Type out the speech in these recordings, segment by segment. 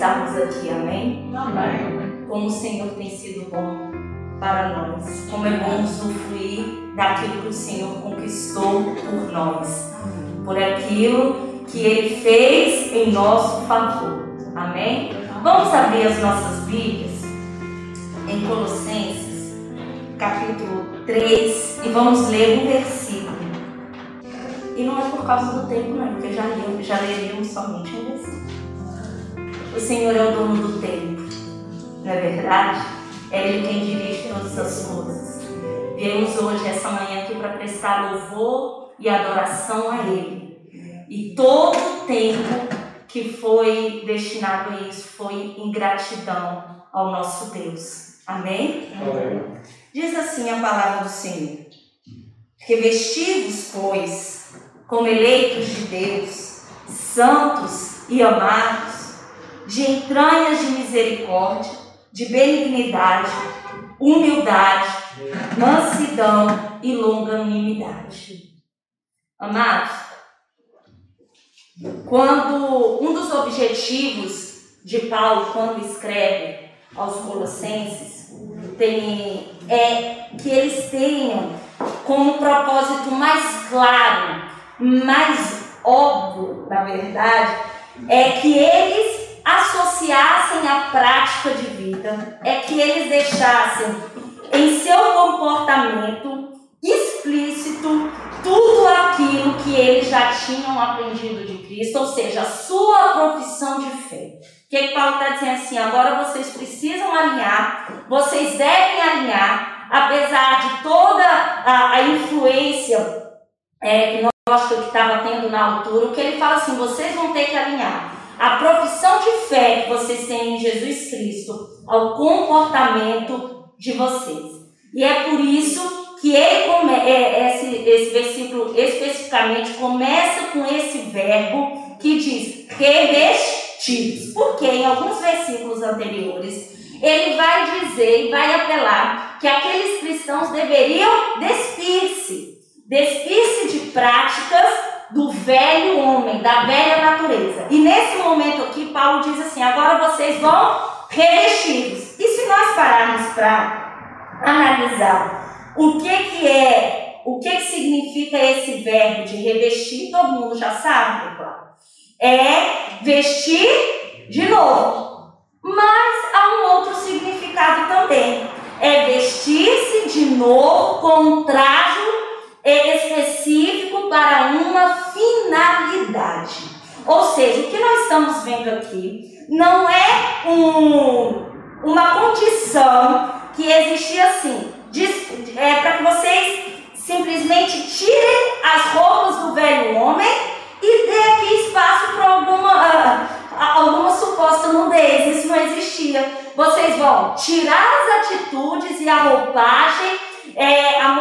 estarmos aqui, amém? Amém. Como o Senhor tem sido bom para nós, como é bom usufruir daquilo que o Senhor conquistou por nós, por aquilo que Ele fez em nosso favor, amém? Vamos abrir as nossas Bíblias em Colossenses, capítulo 3, e vamos ler um versículo. E não é por causa do tempo, não, porque já, li, já leríamos somente um versículo. O Senhor é o dono do tempo, não é verdade? É Ele quem dirige todas as coisas. Viemos hoje, essa manhã, aqui para prestar louvor e adoração a Ele. E todo o tempo que foi destinado a isso foi em gratidão ao nosso Deus. Amém? Amém. Diz assim a palavra do Senhor: Revestivos, pois, como eleitos de Deus, santos e amados, de entranhas de misericórdia, de benignidade, humildade, mansidão e longanimidade. Amados, quando um dos objetivos de Paulo quando escreve aos Colossenses tem, é que eles tenham como propósito mais claro mais óbvio, na verdade, é que eles associassem a prática de vida, é que eles deixassem em seu comportamento explícito tudo aquilo que eles já tinham aprendido de Cristo, ou seja, a sua profissão de fé. O que, é que Paulo está dizendo assim? Agora vocês precisam alinhar, vocês devem alinhar, apesar de toda a, a influência é, que que estava tendo na altura, o que ele fala assim: vocês vão ter que alinhar a profissão de fé que vocês têm em Jesus Cristo ao comportamento de vocês. E é por isso que ele come, é, esse, esse versículo especificamente começa com esse verbo que diz revestidos. Porque em alguns versículos anteriores ele vai dizer e vai apelar que aqueles cristãos deveriam despir-se despir-se de práticas do velho homem, da velha natureza. E nesse momento aqui, Paulo diz assim: agora vocês vão revestidos. E se nós pararmos para analisar o que, que é, o que, que significa esse verbo de revestir, todo mundo já sabe, claro. É vestir de novo. Mas há um outro significado também. É vestir-se de novo com um traje é específico para uma finalidade. Ou seja, o que nós estamos vendo aqui não é um, uma condição que existia assim, é, para que vocês simplesmente tirem as roupas do velho homem e dê aqui espaço para alguma, alguma suposta nudez. Isso não existia. Vocês vão tirar as atitudes e a roupagem é, a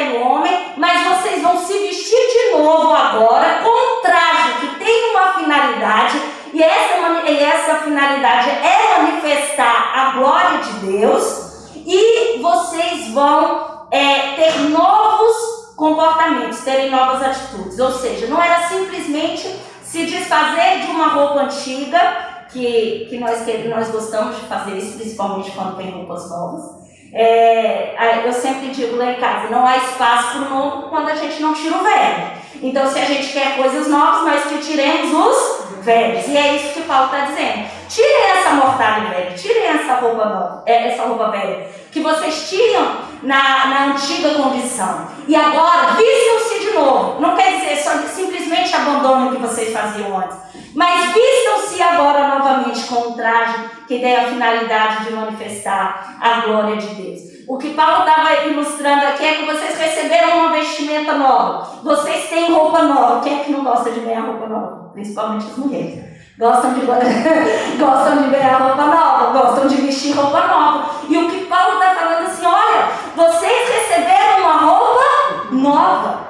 velho homem, mas vocês vão se vestir de novo agora com um traje que tem uma finalidade, e essa, e essa finalidade é manifestar a glória de Deus, e vocês vão é, ter novos comportamentos, terem novas atitudes. Ou seja, não era simplesmente se desfazer de uma roupa antiga, que, que, nós, que nós gostamos de fazer isso, principalmente quando tem roupas novas é, eu sempre digo lá em casa, não há espaço para o novo quando a gente não tira o velho. Então, se a gente quer coisas novas, nós que tiremos os velhos. E é isso que Paulo está dizendo. Tirem essa mortalha velha, tirem essa roupa nova, é, essa roupa velha, que vocês tinham na, na antiga condição. E agora, vistam-se novo. Não quer dizer só simplesmente abandonem o que vocês faziam antes. Mas vistam-se agora novamente com um traje que tem a finalidade de manifestar a glória de Deus. O que Paulo estava ilustrando aqui é que vocês receberam uma vestimenta nova. Vocês têm roupa nova. Quem é que não gosta de ganhar roupa nova? Principalmente as mulheres. Gostam de, gostam de ganhar roupa nova, gostam de vestir roupa nova. E o que Paulo está falando assim, olha, vocês receberam uma roupa nova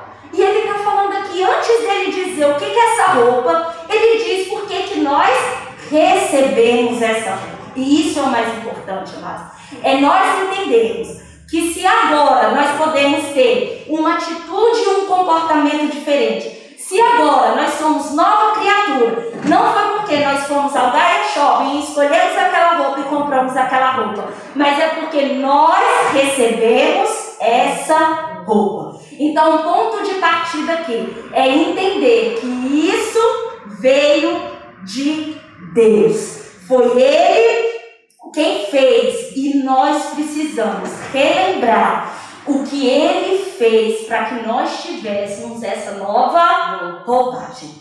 que antes dele dizer o que é essa roupa, ele diz por que, que nós recebemos essa roupa. E isso é o mais importante, amados. É nós entendermos que se agora nós podemos ter uma atitude e um comportamento diferente, se agora nós somos nova criatura, não foi porque nós fomos ao Diet Shopping e escolhemos aquela roupa e compramos aquela roupa, mas é porque nós recebemos essa roupa. Então, o ponto de partida aqui é entender que isso veio de Deus. Foi Ele quem fez e nós precisamos relembrar o que Ele fez para que nós tivéssemos essa nova roupagem.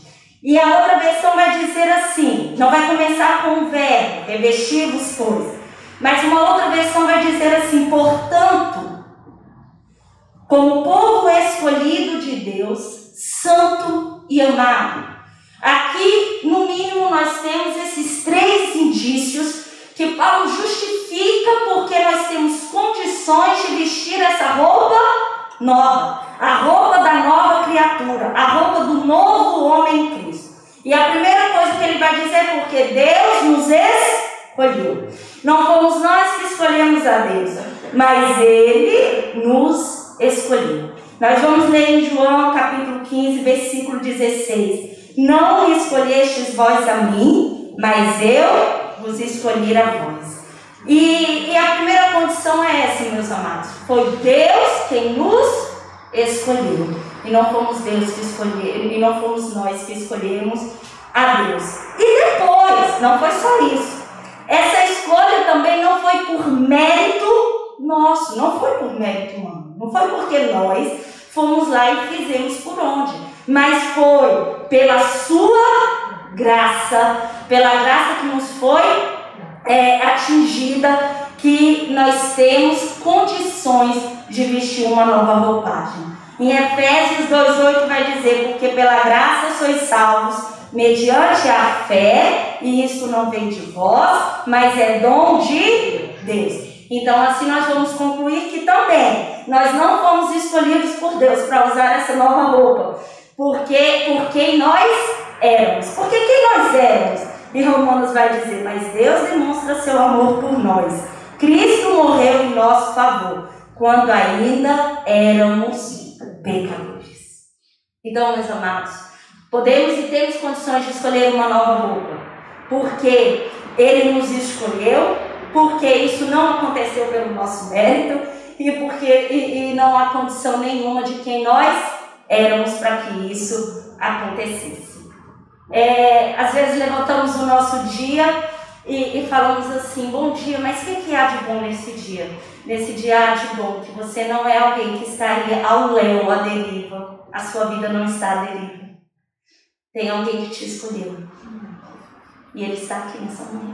E a outra versão vai dizer assim, não vai começar com o verbo, revestir-vos, pois. Mas uma outra versão vai dizer assim, portanto, como povo escolhido de Deus, santo e amado. Aqui, no mínimo, nós temos esses três indícios que Paulo justifica porque nós temos condições de vestir essa roupa nova, a roupa da nova criatura, a roupa do novo homem em Cristo. E a primeira coisa que ele vai dizer é porque Deus nos escolheu. Não fomos nós que escolhemos a Deus, mas Ele nos escolheu. Nós vamos ler em João capítulo 15, versículo 16. Não escolhestes vós a mim, mas eu vos escolhi a vós. E, e a primeira condição é essa, meus amados. Foi Deus quem nos escolheu. E não fomos Deus que escolheu, e não fomos nós que escolhemos a Deus. E depois, não foi só isso. Essa escolha também não foi por mérito nosso, não foi por mérito humano. Não foi porque nós fomos lá e fizemos por onde, mas foi pela sua graça, pela graça que nos foi é, atingida, que nós temos condições de vestir uma nova roupagem. Em Efésios 2,8 vai dizer: Porque pela graça sois salvos mediante a fé, e isso não vem de vós, mas é dom de Deus. Então, assim nós vamos concluir que também nós não fomos escolhidos por Deus para usar essa nova roupa, porque por quem nós éramos. Porque quem nós éramos? E Romanos vai dizer, mas Deus demonstra seu amor por nós. Cristo morreu em nosso favor, quando ainda éramos pecadores. Então, meus amados, Podemos e temos condições de escolher uma nova roupa, porque Ele nos escolheu, porque isso não aconteceu pelo nosso mérito e porque e, e não há condição nenhuma de quem nós éramos para que isso acontecesse. É, às vezes levantamos o nosso dia e, e, falamos assim, bom dia, mas o que, que há de bom nesse dia? Nesse dia há de bom que você não é alguém que estaria ao léu, à deriva. A sua vida não está à deriva. Tem alguém que te escolheu. E Ele está aqui nessa manhã.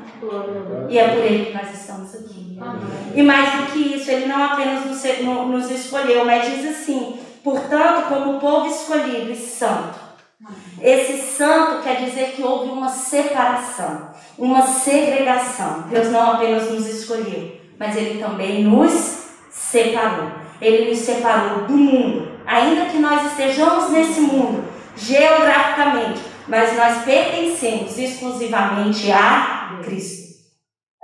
E é por Ele que nós estamos aqui. E mais do que isso, Ele não apenas nos escolheu, mas diz assim: portanto, como povo escolhido e santo. Esse santo quer dizer que houve uma separação, uma segregação. Deus não apenas nos escolheu, mas Ele também nos separou. Ele nos separou do mundo. Ainda que nós estejamos nesse mundo, geograficamente, mas nós pertencemos exclusivamente a Cristo.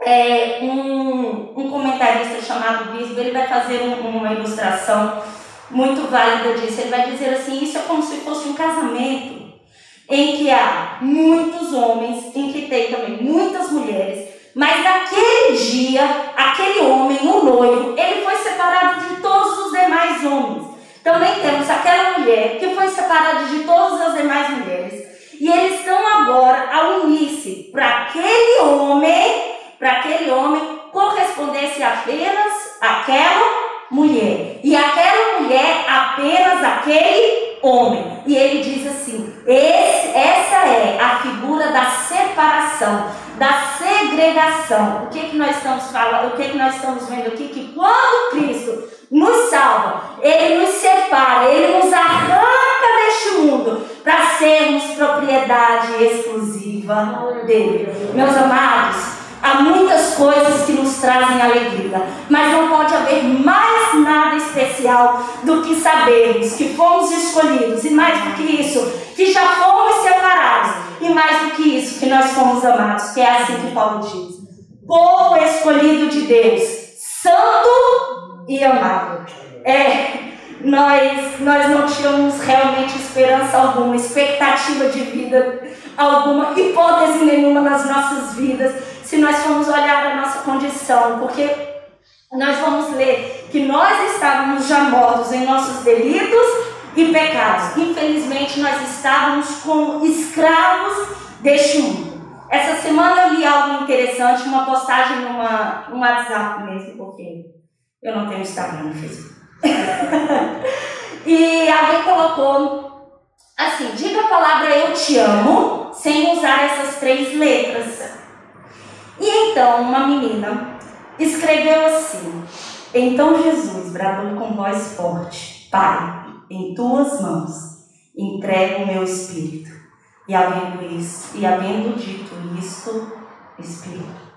É, um, um comentarista chamado Bispo, ele vai fazer um, uma ilustração muito válida disso. Ele vai dizer assim: isso é como se fosse um casamento em que há muitos homens, em que tem também muitas mulheres, mas naquele dia, aquele homem, o noivo, ele foi separado de todos os demais homens. Também temos aquela mulher que foi separada de todas as demais mulheres. E eles estão agora a unir-se para aquele homem, para aquele homem correspondesse apenas aquela mulher. E aquela mulher apenas aquele homem. E ele diz assim: esse, essa é a figura da separação, da segregação. O que, que nós estamos falando? O que, que nós estamos vendo aqui? Que quando Cristo nos salva, Ele nos separa, Ele nos arranca deste mundo para sermos propriedade exclusiva dele. Meus amados, há muitas coisas que nos trazem alegria, mas não pode haver mais nada especial do que sabermos que fomos escolhidos, e mais do que isso, que já fomos separados, e mais do que isso, que nós fomos amados, que é assim que Paulo diz. Povo escolhido de Deus, santo e amado. É, nós, nós não tínhamos realmente esperança alguma, expectativa de vida alguma, hipótese nenhuma nas nossas vidas, se nós formos olhar a nossa condição, porque nós vamos ler que nós estávamos já mortos em nossos delitos e pecados. Infelizmente, nós estávamos como escravos deste mundo. Essa semana eu li algo interessante, uma postagem no WhatsApp mesmo, porque eu não tenho Instagram no Facebook. e alguém colocou assim: diga a palavra eu te amo sem usar essas três letras. E então uma menina escreveu assim: Então Jesus bradou com voz forte: Pai, em tuas mãos entrego o meu espírito. E havendo isso, e havendo dito isto, espírito.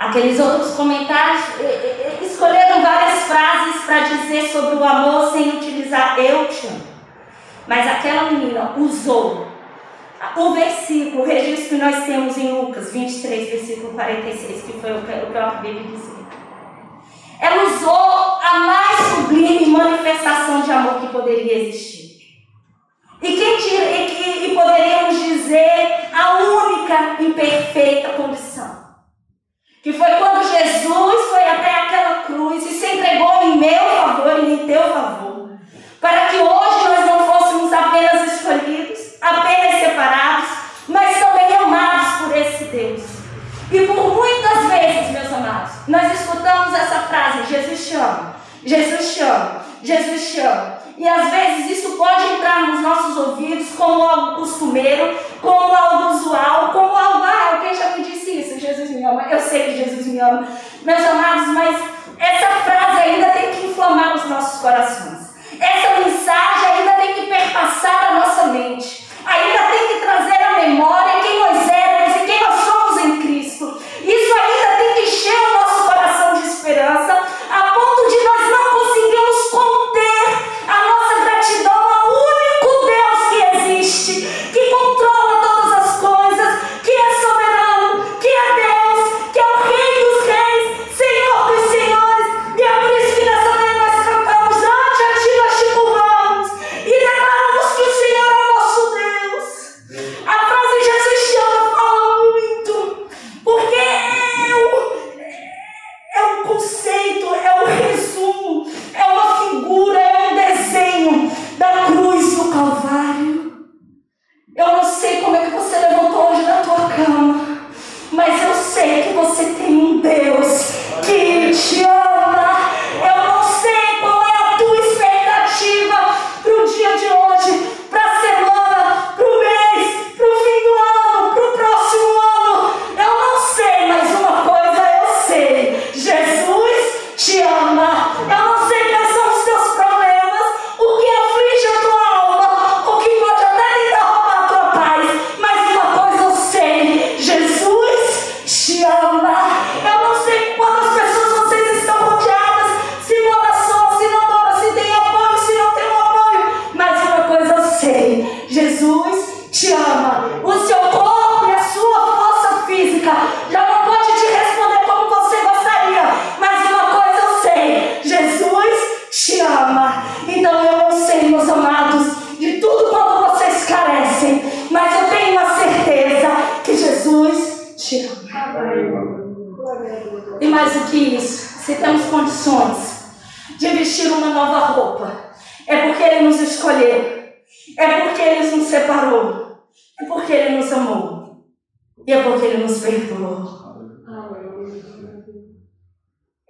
Aqueles outros comentários escolheram várias frases para dizer sobre o amor sem utilizar eu te amo. Mas aquela menina usou o versículo, o registro que nós temos em Lucas 23, versículo 46, que foi o que eu acabei de dizer. Ela usou a mais sublime manifestação de amor que poderia existir. E, quem e, e poderíamos dizer a única e perfeita condição. Que foi quando Jesus foi até aquela cruz e se entregou em meu favor e em teu favor. Para que hoje nós não fôssemos apenas escolhidos, apenas separados, mas também amados por esse Deus. E por muitas vezes, meus amados, nós escutamos essa frase: Jesus te ama, Jesus te ama, Jesus te ama. E às vezes isso pode entrar nos nossos ouvidos como algo costumeiro, como algo usual, como algo, ah, alguém já me disse isso, Jesus me ama, eu sei que Jesus me ama. Meus amados, mas essa frase ainda tem que inflamar os nossos corações. Essa mensagem ainda tem que perpassar a nossa mente. Ainda tem que trazer à memória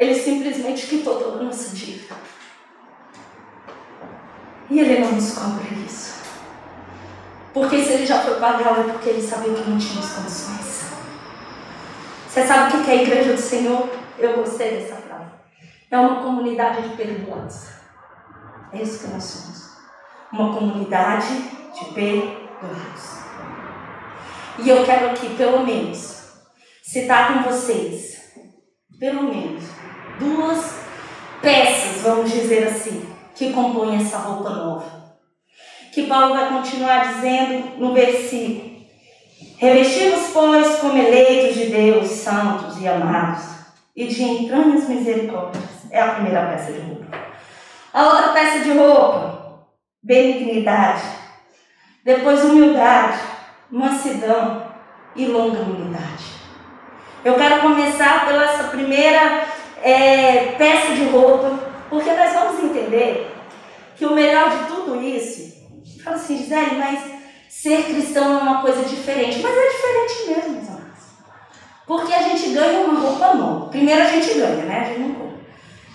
Ele simplesmente quitou toda a nossa dívida. E Ele não nos cobra isso. Porque se Ele já foi pagado, é porque Ele sabia que não tínhamos condições. Você sabe o que é a igreja do Senhor? Eu gostei dessa frase. É uma comunidade de perdoados. É isso que nós somos. Uma comunidade de perdoados. E eu quero aqui, pelo menos, citar com vocês, pelo menos, duas peças, vamos dizer assim, que compõem essa roupa nova. Que Paulo vai continuar dizendo no versículo. Revestimos, pois, como eleitos de Deus, santos e amados, e de entranhas misericórdias. É a primeira peça de roupa. A outra peça de roupa, benignidade. Depois, humildade, mansidão e longanimidade. Eu quero começar pela essa primeira é, peça de roupa, porque nós vamos entender que o melhor de tudo isso, fala assim, Gisele, mas ser cristão é uma coisa diferente. Mas é diferente mesmo, meus amados. Porque a gente ganha uma roupa nova. Primeiro a gente ganha, né? A gente não compra.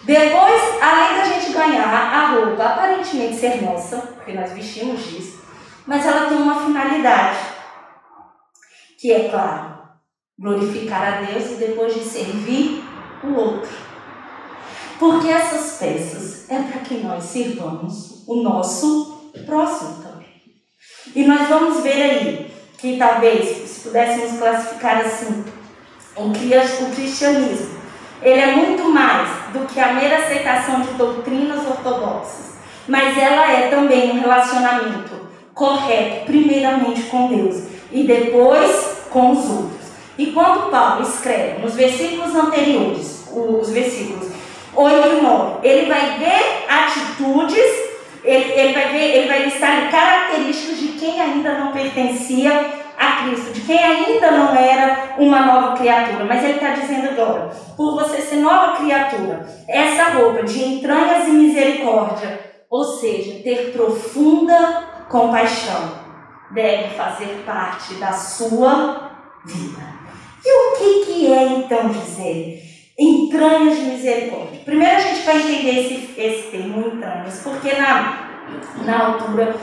Depois, além da gente ganhar a roupa aparentemente ser nossa, porque nós vestimos disso, mas ela tem uma finalidade, que é, claro, glorificar a Deus e depois de servir o outro. Porque essas peças é para que nós sirvamos o nosso próximo também. E nós vamos ver aí que talvez, se pudéssemos classificar assim, o cristianismo, ele é muito mais do que a mera aceitação de doutrinas ortodoxas, mas ela é também um relacionamento correto, primeiramente com Deus e depois com os outros. E quando Paulo escreve nos versículos anteriores, os versículos 8 e 9, ele vai ver atitudes, ele, ele vai ver, ele vai listar características de quem ainda não pertencia a Cristo, de quem ainda não era uma nova criatura. Mas ele está dizendo agora, por você ser nova criatura, essa roupa de entranhas e misericórdia, ou seja, ter profunda compaixão, deve fazer parte da sua vida. E o que, que é então dizer entranhas de misericórdia? Primeiro a gente vai entender esse, esse termo entranhas, porque na, na altura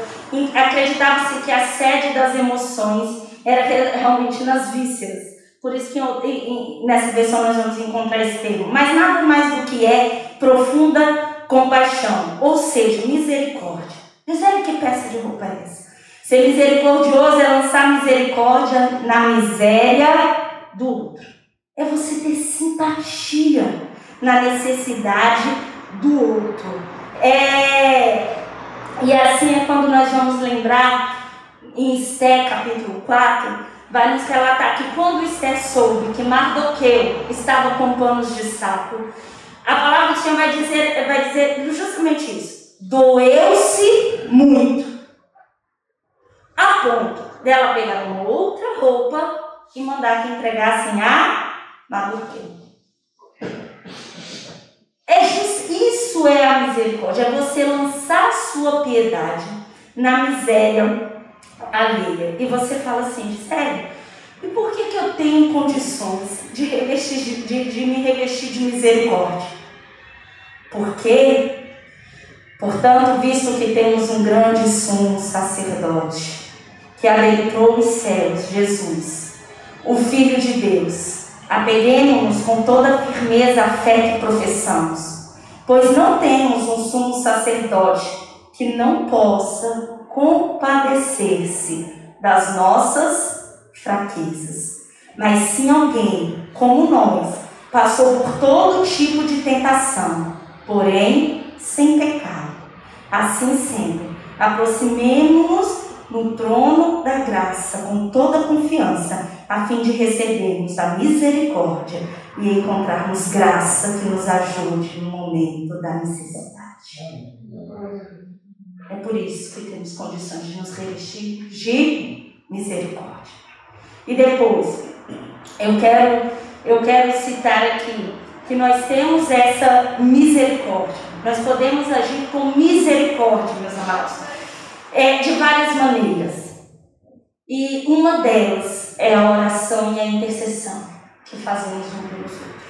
acreditava-se que a sede das emoções era realmente nas vísceras. Por isso que eu, nessa versão nós vamos encontrar esse termo. Mas nada mais do que é profunda compaixão, ou seja, misericórdia. Miséria, que peça de roupa é essa? Ser misericordioso é lançar misericórdia na miséria do outro. É você ter simpatia na necessidade do outro. É... E assim é quando nós vamos lembrar em Esté, capítulo 4, vai nos relatar que quando Esté soube que Mardoqueu estava com panos de saco, a palavra do Senhor vai dizer, vai dizer justamente isso. Doeu-se muito. A ponto dela pegar uma outra roupa e mandar que entregassem a Mardoqueu. É isso é a misericórdia, é você lançar a sua piedade na miséria alheia. E você fala assim, sério, e por que, que eu tenho condições de, revestir, de, de, de me revestir de misericórdia? Porque, portanto, visto que temos um grande sumo sacerdote, que adentrou os céus, Jesus, o Filho de Deus. Apeguemos-nos com toda firmeza à fé que professamos, pois não temos um sumo sacerdote que não possa compadecer-se das nossas fraquezas, mas sim alguém como nós, passou por todo tipo de tentação, porém sem pecado. Assim sendo, aproximemo-nos no trono da graça com toda confiança, a fim de recebermos a misericórdia e encontrarmos graça que nos ajude no momento da necessidade. É por isso que temos condições de nos revestir de misericórdia. E depois, eu quero, eu quero citar aqui que nós temos essa misericórdia. Nós podemos agir com misericórdia, meus amados é, de várias maneiras. E uma delas é a oração e a intercessão que fazemos uns pelos outros.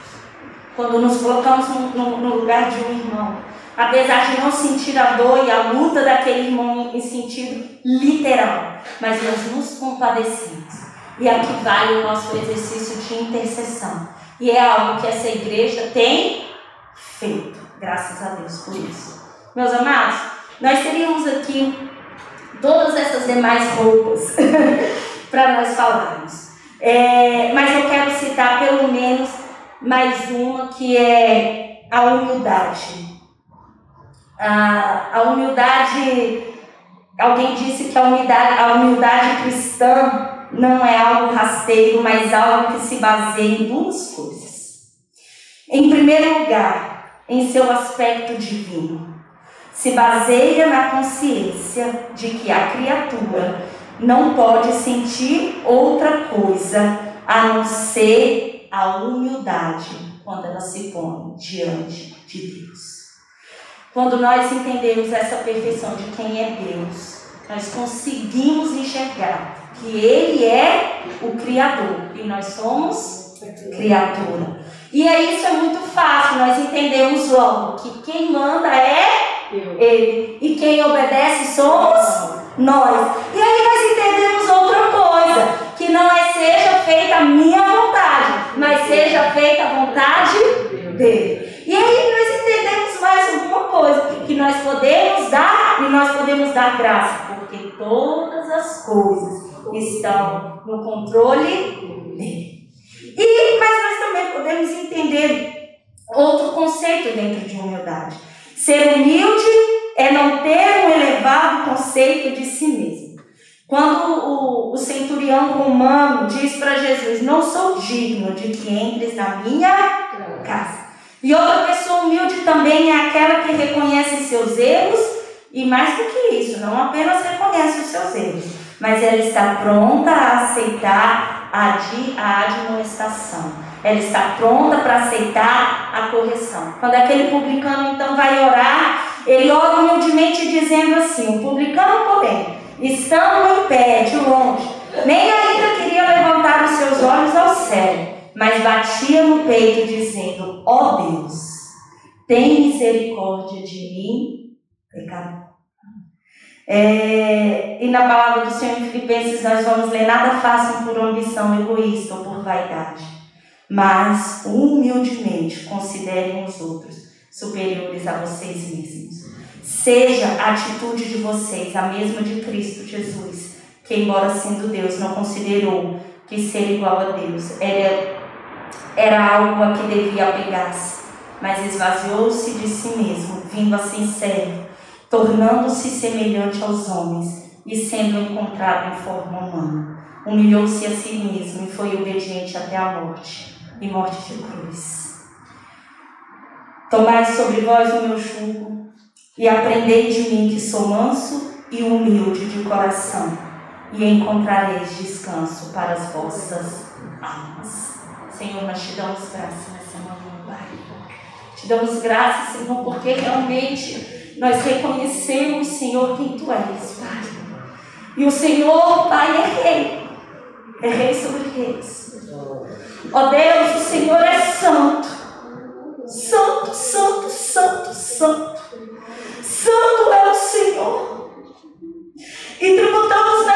Quando nos colocamos no, no, no lugar de um irmão, apesar de não sentir a dor e a luta daquele irmão em sentido literal, mas nós nos compadecemos. E aqui vale o nosso exercício de intercessão. E é algo que essa igreja tem feito, graças a Deus por isso. Meus amados, nós teríamos aqui todas essas demais roupas para nós falarmos. É, mas eu quero citar pelo menos mais uma que é a humildade. A, a humildade, alguém disse que a humildade, a humildade cristã não é algo rasteiro, mas algo que se baseia em duas coisas. Em primeiro lugar, em seu aspecto divino se baseia na consciência de que a criatura não pode sentir outra coisa a não ser a humildade quando ela se põe diante de Deus. Quando nós entendemos essa perfeição de quem é Deus, nós conseguimos enxergar que Ele é o Criador e nós somos criatura. E aí isso é muito fácil, nós entendemos logo que quem manda é Ele e quem obedece somos nós. E aí nós entendemos outra coisa, que não é seja feita a minha vontade, mas seja feita a vontade dele. E aí nós entendemos mais alguma coisa, que nós podemos dar e nós podemos dar graça, porque todas as coisas estão no controle dele. E, mas nós também podemos entender outro conceito dentro de humildade. Ser humilde é não ter um elevado conceito de si mesmo. Quando o, o centurião romano diz para Jesus: Não sou digno de que entres na minha casa. E outra pessoa humilde também é aquela que reconhece seus erros e mais do que isso, não apenas reconhece os seus erros, mas ela está pronta a aceitar a, a admoestação. Ela está pronta para aceitar a correção. Quando aquele publicano então vai orar, ele ora humildemente dizendo assim: o publicano, porém, estando em pé, de longe, nem ainda queria levantar os seus olhos ao céu mas batia no peito, dizendo: Ó oh Deus, tem misericórdia de mim, pecador. É, e na palavra do Senhor em Filipenses nós vamos ler: Nada façam por ambição egoísta ou por vaidade, mas humildemente considerem os outros superiores a vocês mesmos. Seja a atitude de vocês a mesma de Cristo Jesus, que, embora sendo Deus, não considerou que ser igual a Deus era era algo a que devia apegar-se, mas esvaziou-se de si mesmo, vindo a ser servo, tornando-se semelhante aos homens e sendo encontrado em forma humana. Humilhou-se a si mesmo e foi obediente até a morte e morte de cruz. Tomai sobre vós o meu jugo e aprendei de mim que sou manso e humilde de coração, e encontrareis descanso para as vossas almas. Senhor, nós te damos graça nessa manhã, Pai. Te damos graça, Senhor, porque realmente nós reconhecemos, Senhor, quem Tu és, Pai. E o Senhor, Pai, é Rei. É Rei sobre reis. Ó Deus, o Senhor é santo. Santo, santo, santo, santo. Santo é o Senhor. E tributamos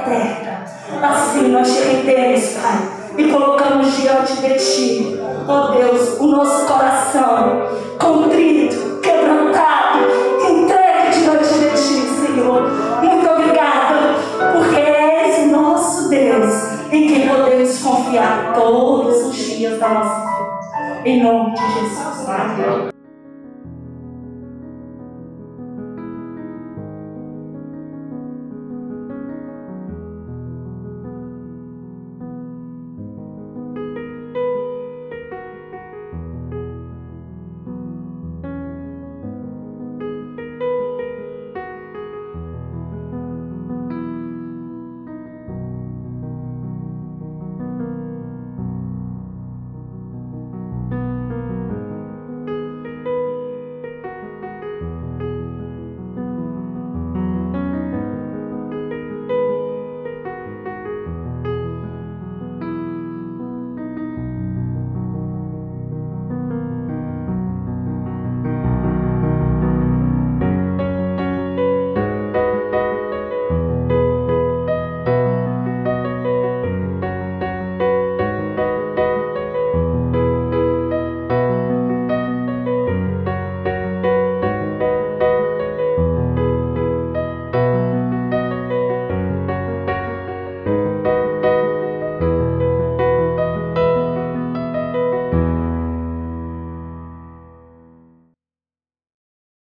eterna. Assim nós te rendemos, Pai, e colocamos diante de Ti, ó Deus, o nosso coração contrito, quebrantado, entregue diante de Ti, Senhor. Muito obrigada, porque és o nosso Deus em quem podemos confiar todos os dias da nossa vida. Em nome de Jesus. Amém.